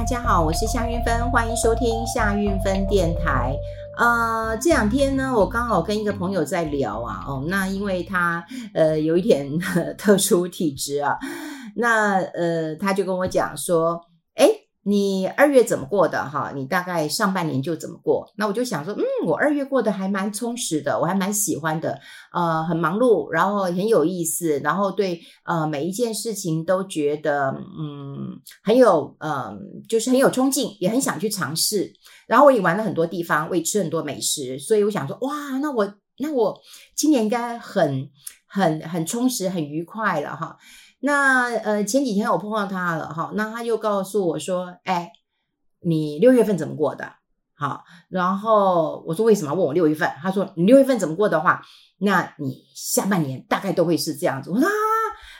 大家好，我是夏运芬，欢迎收听夏运芬电台。呃，这两天呢，我刚好跟一个朋友在聊啊，哦，那因为他呃有一点 特殊体质啊，那呃他就跟我讲说，你二月怎么过的哈？你大概上半年就怎么过？那我就想说，嗯，我二月过得还蛮充实的，我还蛮喜欢的，呃，很忙碌，然后很有意思，然后对呃每一件事情都觉得嗯很有呃就是很有冲劲，也很想去尝试。然后我也玩了很多地方，我也吃很多美食，所以我想说，哇，那我那我今年应该很很很充实，很愉快了哈。那呃前几天我碰到他了哈，那他就告诉我说，哎，你六月份怎么过的？好，然后我说为什么问我六月份？他说你六月份怎么过的话，那你下半年大概都会是这样子。我说啊，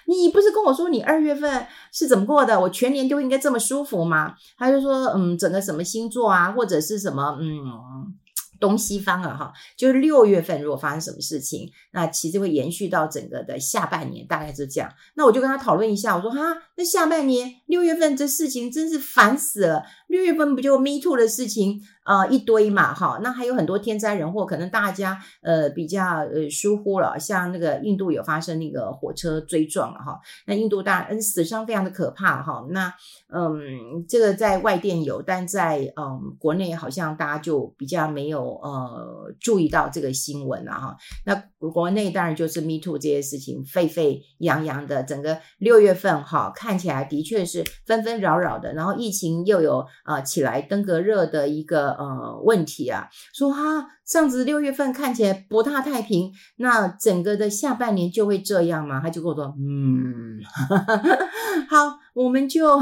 你不是跟我说你二月份是怎么过的？我全年都应该这么舒服吗？他就说嗯，整个什么星座啊，或者是什么嗯。东西方啊，哈，就是六月份如果发生什么事情，那其实会延续到整个的下半年，大概是这样。那我就跟他讨论一下，我说哈，那下半年六月份这事情真是烦死了。六月份不就 Me Too 的事情啊、一堆嘛，哈，那还有很多天灾人祸，可能大家呃比较呃疏忽了，像那个印度有发生那个火车追撞了哈，那印度当然死伤非常的可怕哈，那嗯这个在外电有，但在嗯国内好像大家就比较没有。呃，注意到这个新闻了哈。那国内当然就是 Me Too 这些事情沸沸扬扬的，整个六月份哈，看起来的确是纷纷扰扰的。然后疫情又有呃起来登革热的一个呃问题啊，说哈，上次六月份看起来不大太平，那整个的下半年就会这样吗？他就跟我说，嗯，好，我们就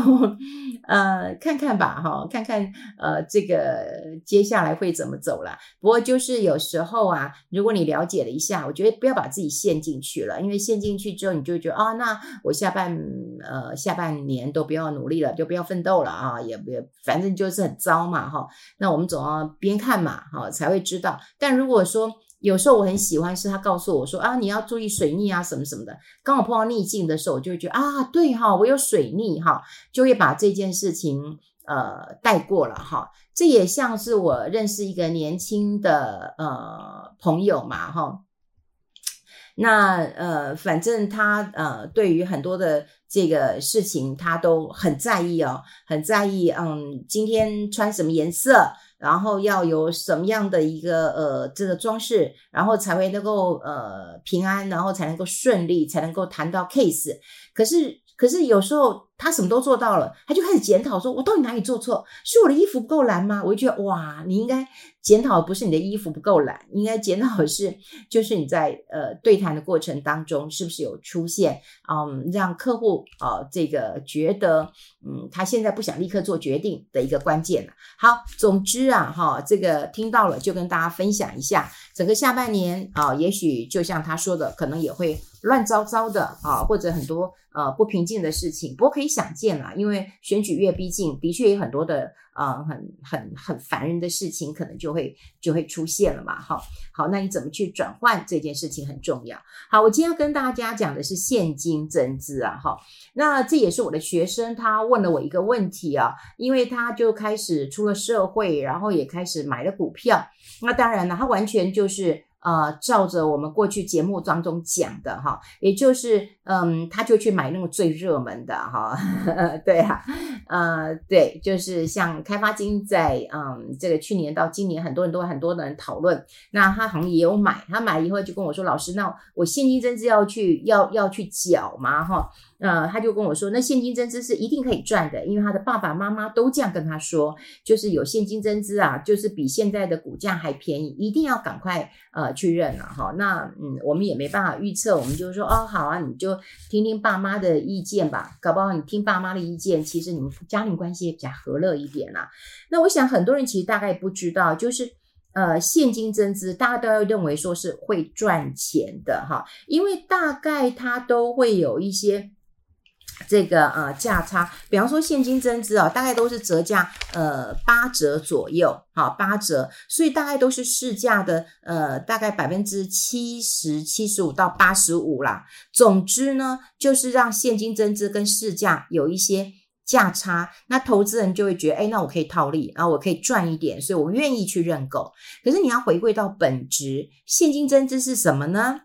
呃看看吧哈，看看呃这个接下来会怎么走了。不过就是有时候啊，如果你了解了一下，我觉得不要把自己陷进去了，因为陷进去之后，你就觉得啊，那我下半呃下半年都不要努力了，就不要奋斗了啊，也不反正就是很糟嘛哈。那我们总要边看嘛哈，才会知道。但如果说有时候我很喜欢是他告诉我说啊，你要注意水逆啊什么什么的，刚好碰到逆境的时候，我就会觉得啊，对哈，我有水逆哈，就会把这件事情。呃，带过了哈，这也像是我认识一个年轻的呃朋友嘛哈。那呃，反正他呃，对于很多的这个事情，他都很在意哦，很在意。嗯，今天穿什么颜色，然后要有什么样的一个呃这个装饰，然后才会能够呃平安，然后才能够顺利，才能够谈到 case。可是，可是有时候。他什么都做到了，他就开始检讨，说：“我到底哪里做错？是我的衣服不够蓝吗？”我就觉得，哇，你应该检讨不是你的衣服不够蓝，应该检讨的是，就是你在呃对谈的过程当中，是不是有出现嗯让客户啊、这个觉得嗯他现在不想立刻做决定的一个关键了。好，总之啊哈，这个听到了就跟大家分享一下，整个下半年啊、也许就像他说的，可能也会乱糟糟的啊，或者很多呃不平静的事情，不过可以。想见啦，因为选举越逼近，的确有很多的啊、呃，很很很烦人的事情，可能就会就会出现了嘛。好，好，那你怎么去转换这件事情很重要。好，我今天要跟大家讲的是现金增资啊。哈，那这也是我的学生，他问了我一个问题啊，因为他就开始出了社会，然后也开始买了股票。那当然了，他完全就是。呃，照着我们过去节目当中讲的哈，也就是嗯，他就去买那个最热门的哈，对啊，呃，对，就是像开发金在嗯，这个去年到今年，很多人都很多的人讨论，那他好像也有买，他买以后就跟我说，老师，那我现金增资要去要要去缴吗？哈。呃，他就跟我说，那现金增资是一定可以赚的，因为他的爸爸妈妈都这样跟他说，就是有现金增资啊，就是比现在的股价还便宜，一定要赶快呃去认了哈。那嗯，我们也没办法预测，我们就说哦，好啊，你就听听爸妈的意见吧，搞不好你听爸妈的意见，其实你们家庭关系也比较和乐一点啦。那我想很多人其实大概不知道，就是呃现金增资，大家都要认为说是会赚钱的哈，因为大概它都会有一些。这个呃价差，比方说现金增资啊，大概都是折价呃八折左右，好八折，所以大概都是市价的呃大概百分之七十七十五到八十五啦。总之呢，就是让现金增资跟市价有一些价差，那投资人就会觉得，哎，那我可以套利，然后我可以赚一点，所以我愿意去认购。可是你要回归到本质，现金增资是什么呢？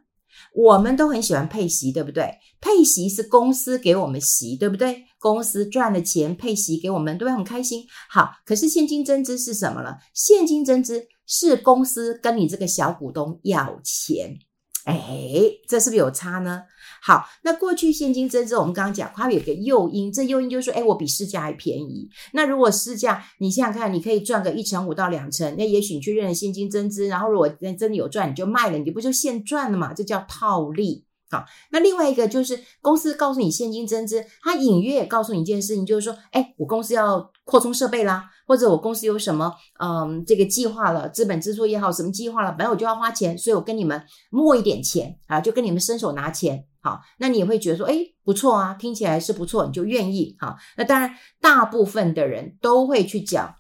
我们都很喜欢配息，对不对？配息是公司给我们息，对不对？公司赚了钱配息给我们，都会很开心。好，可是现金增资是什么呢？现金增资是公司跟你这个小股东要钱。哎，这是不是有差呢？好，那过去现金增值，我们刚刚讲，它有个诱因，这诱因就是说，哎，我比市价还便宜。那如果市价，你想想看，你可以赚个一成五到两成，那也许你去认现金增值，然后如果真的有赚，你就卖了，你不就现赚了嘛？这叫套利。好，那另外一个就是公司告诉你现金增资，它隐约也告诉你一件事情，就是说，哎，我公司要扩充设备啦，或者我公司有什么，嗯，这个计划了，资本支出也好，什么计划了，本来我就要花钱，所以我跟你们摸一点钱啊，就跟你们伸手拿钱，好，那你也会觉得说，哎，不错啊，听起来是不错，你就愿意，好，那当然，大部分的人都会去讲，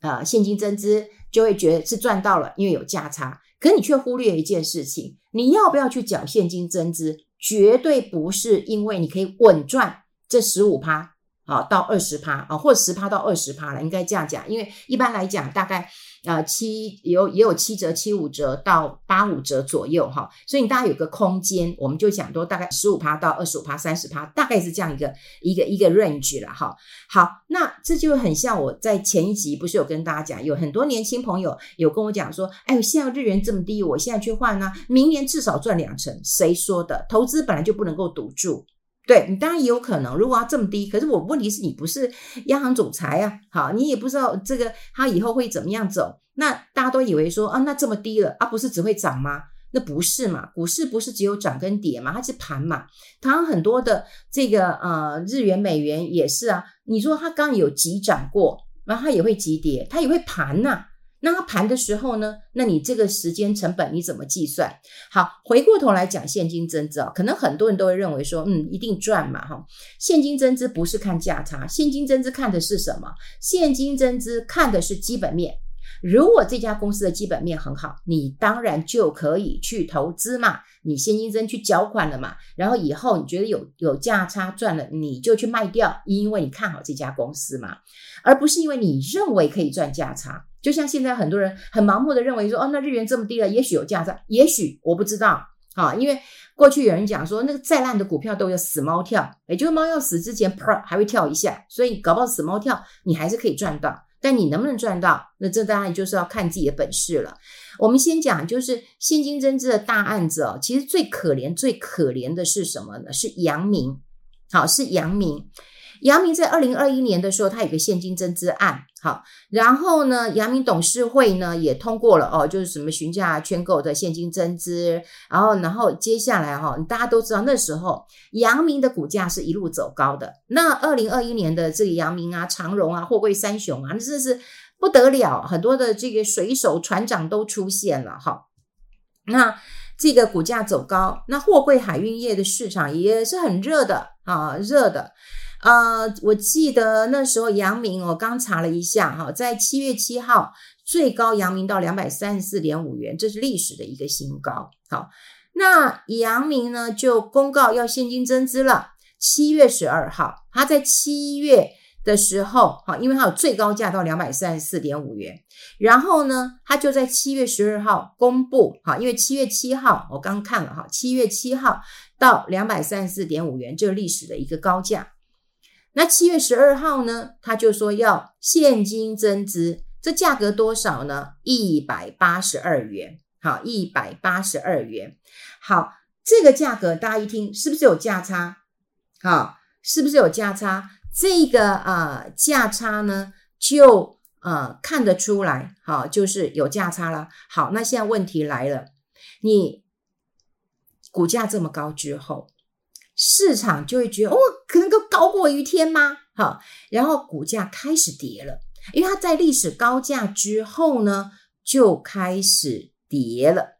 啊，现金增资，就会觉得是赚到了，因为有价差。可你却忽略一件事情，你要不要去缴现金增资？绝对不是因为你可以稳赚这十五趴好到二十趴啊，或者十趴到二十趴了，应该这样讲。因为一般来讲，大概。啊，七有也有七折、七五折到八五折左右哈，所以你大概有个空间，我们就讲多大概十五趴到二十五趴、三十趴，大概是这样一个一个一个 range 了哈。好，那这就很像我在前一集不是有跟大家讲，有很多年轻朋友有跟我讲说，哎，现在日元这么低，我现在去换呢，明年至少赚两成。谁说的？投资本来就不能够赌注。对，你当然也有可能，如果要这么低，可是我问题是你不是央行总裁啊，好，你也不知道这个它以后会怎么样走。那大家都以为说啊，那这么低了啊，不是只会涨吗？那不是嘛，股市不是只有涨跟跌嘛，它是盘嘛。它很多的这个呃日元、美元也是啊。你说它刚有急涨过，然后它也会急跌，它也会盘呐、啊。那它盘的时候呢？那你这个时间成本你怎么计算？好，回过头来讲现金增值啊，可能很多人都会认为说，嗯，一定赚嘛，哈。现金增值不是看价差，现金增值看的是什么？现金增值看的是基本面。如果这家公司的基本面很好，你当然就可以去投资嘛，你现金增去缴款了嘛，然后以后你觉得有有价差赚了，你就去卖掉，因为你看好这家公司嘛，而不是因为你认为可以赚价差。就像现在很多人很盲目的认为说，哦，那日元这么低了，也许有价差，也许我不知道啊，因为过去有人讲说，那个再烂的股票都有死猫跳，也就是猫要死之前，啪还会跳一下，所以搞不好死猫跳，你还是可以赚到。那你能不能赚到？那这当然就是要看自己的本事了。我们先讲，就是现金增资的大案子哦，其实最可怜、最可怜的是什么呢？是阳明，好，是阳明。阳明在二零二一年的时候，它有个现金增资案，好，然后呢，阳明董事会呢也通过了哦，就是什么询价圈购的现金增资，然后，然后接下来哈、哦，大家都知道那时候阳明的股价是一路走高的。那二零二一年的这个阳明啊、长荣啊、货柜三雄啊，那真是不得了，很多的这个水手船长都出现了哈。那这个股价走高，那货柜海运业的市场也是很热的啊，热的。呃，我记得那时候阳明，我刚查了一下哈，在七月七号最高阳明到两百三十四点五元，这是历史的一个新高。好，那阳明呢就公告要现金增资了。七月十二号，他在七月的时候，哈，因为它有最高价到两百三十四点五元，然后呢，他就在七月十二号公布，哈，因为七月七号我刚看了哈，七月七号到两百三十四点五元，这是历史的一个高价。那七月十二号呢，他就说要现金增资，这价格多少呢？一百八十二元，好，一百八十二元。好，这个价格大家一听是不是有价差？好，是不是有价差？这个啊、呃、价差呢，就呃看得出来，好，就是有价差了。好，那现在问题来了，你股价这么高之后。市场就会觉得哦，高过于天吗？好，然后股价开始跌了，因为它在历史高价之后呢，就开始跌了。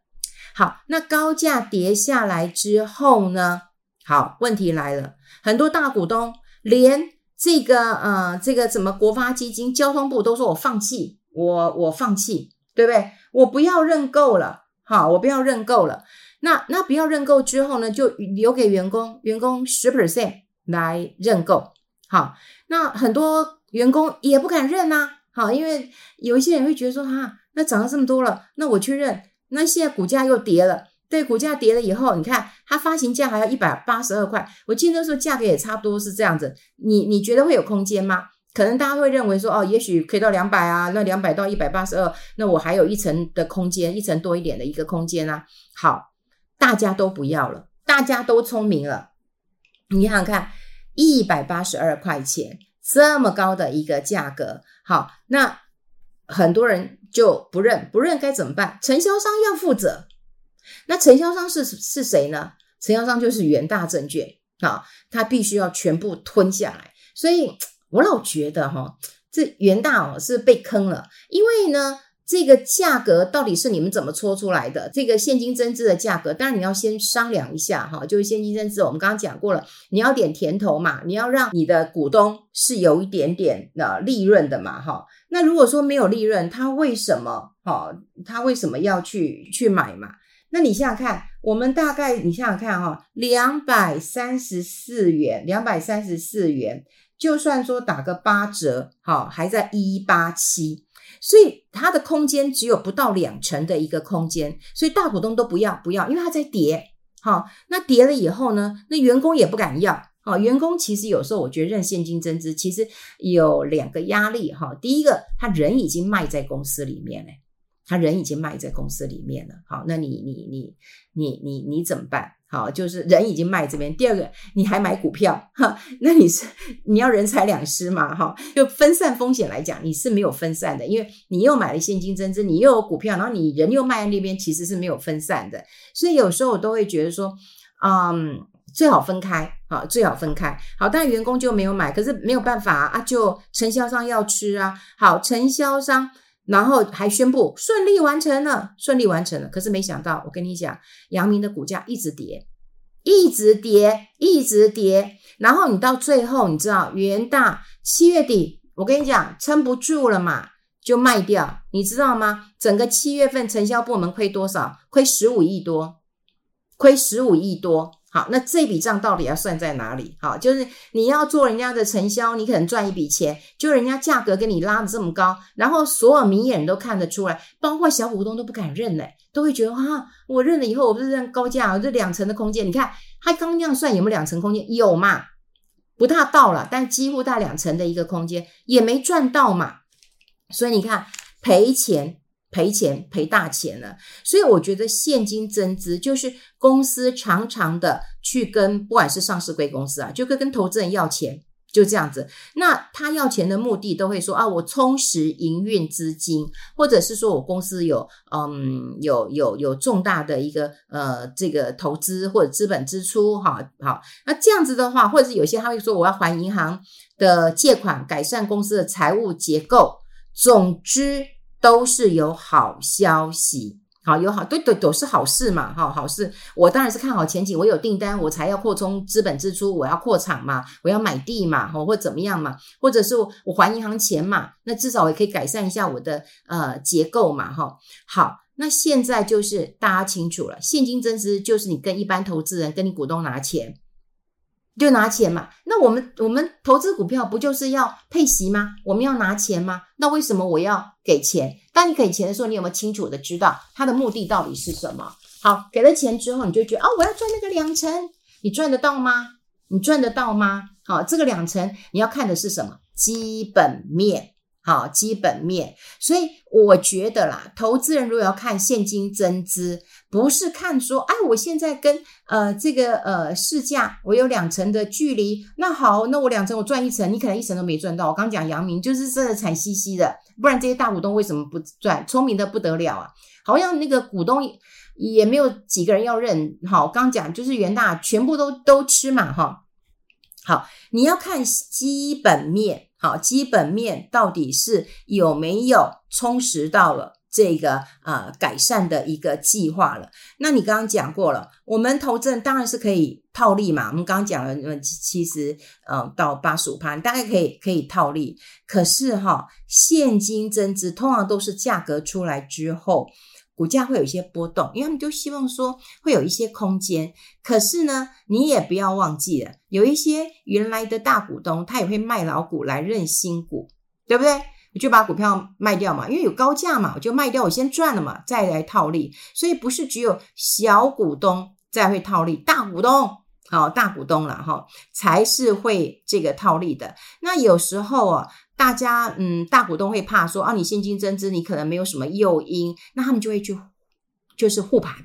好，那高价跌下来之后呢，好，问题来了，很多大股东连这个呃，这个什么国发基金、交通部都说我放弃，我我放弃，对不对？我不要认购了，好，我不要认购了。那那不要认购之后呢，就留给员工，员工十 percent 来认购。好，那很多员工也不敢认呐，好，因为有一些人会觉得说，哈，那涨了这么多了，那我去认，那现在股价又跌了，对，股价跌了以后，你看它发行价还要一百八十二块，我记得那时候价格也差不多是这样子，你你觉得会有空间吗？可能大家会认为说，哦，也许可以到两百啊，那两百到一百八十二，那我还有一层的空间，一层多一点的一个空间啊。好，大家都不要了，大家都聪明了。你想想看，一百八十二块钱这么高的一个价格，好，那很多人就不认，不认该怎么办？承销商要负责。那承销商是是谁呢？承销商就是元大证券啊，他必须要全部吞下来，所以。我老觉得哈，这元大哦是被坑了，因为呢，这个价格到底是你们怎么搓出来的？这个现金增资的价格，当然你要先商量一下哈，就是现金增资，我们刚刚讲过了，你要点甜头嘛，你要让你的股东是有一点点的利润的嘛哈。那如果说没有利润，他为什么哈？他为什么要去去买嘛？那你想想看，我们大概你想想看哈，两百三十四元，两百三十四元。就算说打个八折，好，还在一八七，所以它的空间只有不到两成的一个空间，所以大股东都不要不要，因为它在跌，好，那跌了以后呢，那员工也不敢要，好，员工其实有时候我觉得认现金增资，其实有两个压力，哈，第一个他人已经卖在公司里面了，他人已经卖在公司里面了，好，那你你你你你你怎么办？好，就是人已经卖这边。第二个，你还买股票，哈，那你是你要人财两失嘛，哈，就分散风险来讲，你是没有分散的，因为你又买了现金增资，你又有股票，然后你人又卖在那边，其实是没有分散的。所以有时候我都会觉得说，嗯，最好分开，好，最好分开。好，但员工就没有买，可是没有办法啊，就承销商要吃啊。好，承销商。然后还宣布顺利完成了，顺利完成了。可是没想到，我跟你讲，阳明的股价一直跌，一直跌，一直跌。然后你到最后，你知道元大七月底，我跟你讲撑不住了嘛，就卖掉。你知道吗？整个七月份承销部门亏多少？亏十五亿多，亏十五亿多。好，那这笔账到底要算在哪里？好，就是你要做人家的承销，你可能赚一笔钱，就人家价格给你拉的这么高，然后所有明眼人都看得出来，包括小股东都不敢认嘞，都会觉得啊，我认了以后，我不是认高价，我这两成的空间，你看他刚那样算有没有两成空间？有嘛？不大到了，但几乎大两成的一个空间也没赚到嘛，所以你看赔钱。赔钱赔大钱了，所以我觉得现金增资就是公司常常的去跟不管是上市柜公司啊，就跟跟投资人要钱，就这样子。那他要钱的目的都会说啊，我充实营运资金，或者是说我公司有嗯有有有重大的一个呃这个投资或者资本支出，哈好。那这样子的话，或者是有些他会说我要还银行的借款，改善公司的财务结构。总之。都是有好消息，好有好对对都是好事嘛，哈好事。我当然是看好前景，我有订单，我才要扩充资本支出，我要扩厂嘛，我要买地嘛，或怎么样嘛，或者是我还银行钱嘛，那至少也可以改善一下我的呃结构嘛，哈好。那现在就是大家清楚了，现金增资就是你跟一般投资人跟你股东拿钱。就拿钱嘛，那我们我们投资股票不就是要配息吗？我们要拿钱吗？那为什么我要给钱？当你给钱的时候，你有没有清楚的知道它的目的到底是什么？好，给了钱之后，你就觉得哦，我要赚那个两成，你赚得到吗？你赚得到吗？好，这个两成你要看的是什么？基本面。好，基本面，所以我觉得啦，投资人如果要看现金增资，不是看说，哎，我现在跟呃这个呃市价我有两成的距离，那好，那我两成我赚一成，你可能一成都没赚到。我刚讲阳明就是真的惨兮兮的，不然这些大股东为什么不赚？聪明的不得了啊，好像那个股东也没有几个人要认。好，刚讲就是元大全部都都吃嘛，哈。好，你要看基本面。好，基本面到底是有没有充实到了这个呃改善的一个计划了？那你刚刚讲过了，我们投资当然是可以套利嘛。我们刚刚讲了，七十呃到八十五趴，大概可以可以套利。可是哈，现金增值通常都是价格出来之后，股价会有一些波动，因为他们就希望说会有一些空间。可是呢，你也不要忘记了，有一些原来的大股东，他也会卖老股来认新股，对不对？我就把股票卖掉嘛，因为有高价嘛，我就卖掉，我先赚了嘛，再来套利。所以不是只有小股东在会套利，大股东。好，大股东了哈，才是会这个套利的。那有时候啊，大家嗯，大股东会怕说啊，你现金增资，你可能没有什么诱因，那他们就会去就是护盘，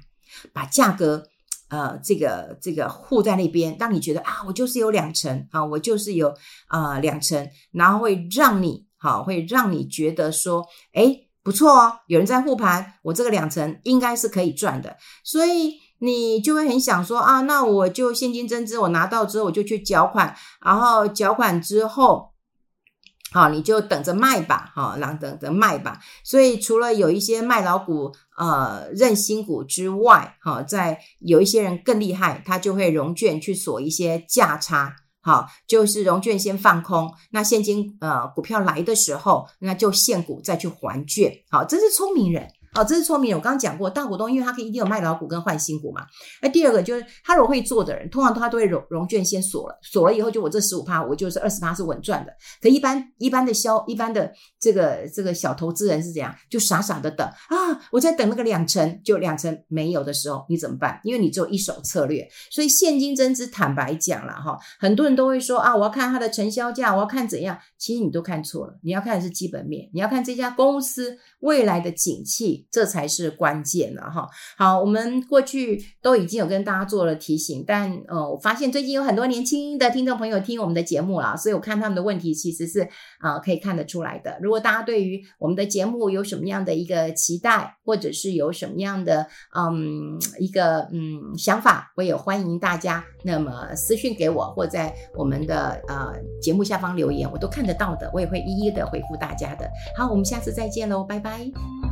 把价格呃这个这个护在那边，让你觉得啊，我就是有两成啊，我就是有啊、呃、两成，然后会让你好，会让你觉得说，诶，不错哦，有人在护盘，我这个两成应该是可以赚的，所以。你就会很想说啊，那我就现金增资，我拿到之后我就去缴款，然后缴款之后，好，你就等着卖吧，好，然后等着卖吧。所以除了有一些卖老股，呃，认新股之外，好，在有一些人更厉害，他就会融券去锁一些价差，好，就是融券先放空，那现金呃股票来的时候，那就现股再去还券，好，这是聪明人。哦，这是聪明人。我刚刚讲过，大股东因为他可以一定有卖老股跟换新股嘛。那第二个就是他如果会做的人，通常他都会融融券先锁了，锁了以后就我这十五趴，我就是二十趴是稳赚的。可一般一般的消一般的这个这个小投资人是怎样？就傻傻的等啊，我在等那个两成，就两成没有的时候，你怎么办？因为你只有一手策略，所以现金增资，坦白讲了哈，很多人都会说啊，我要看它的成交价，我要看怎样。其实你都看错了，你要看的是基本面，你要看这家公司未来的景气。这才是关键了哈。好，我们过去都已经有跟大家做了提醒，但呃，我发现最近有很多年轻的听众朋友听我们的节目了，所以我看他们的问题其实是啊、可以看得出来的。如果大家对于我们的节目有什么样的一个期待，或者是有什么样的嗯一个嗯想法，我也欢迎大家那么私讯给我，或在我们的呃节目下方留言，我都看得到的，我也会一一的回复大家的。好，我们下次再见喽，拜拜。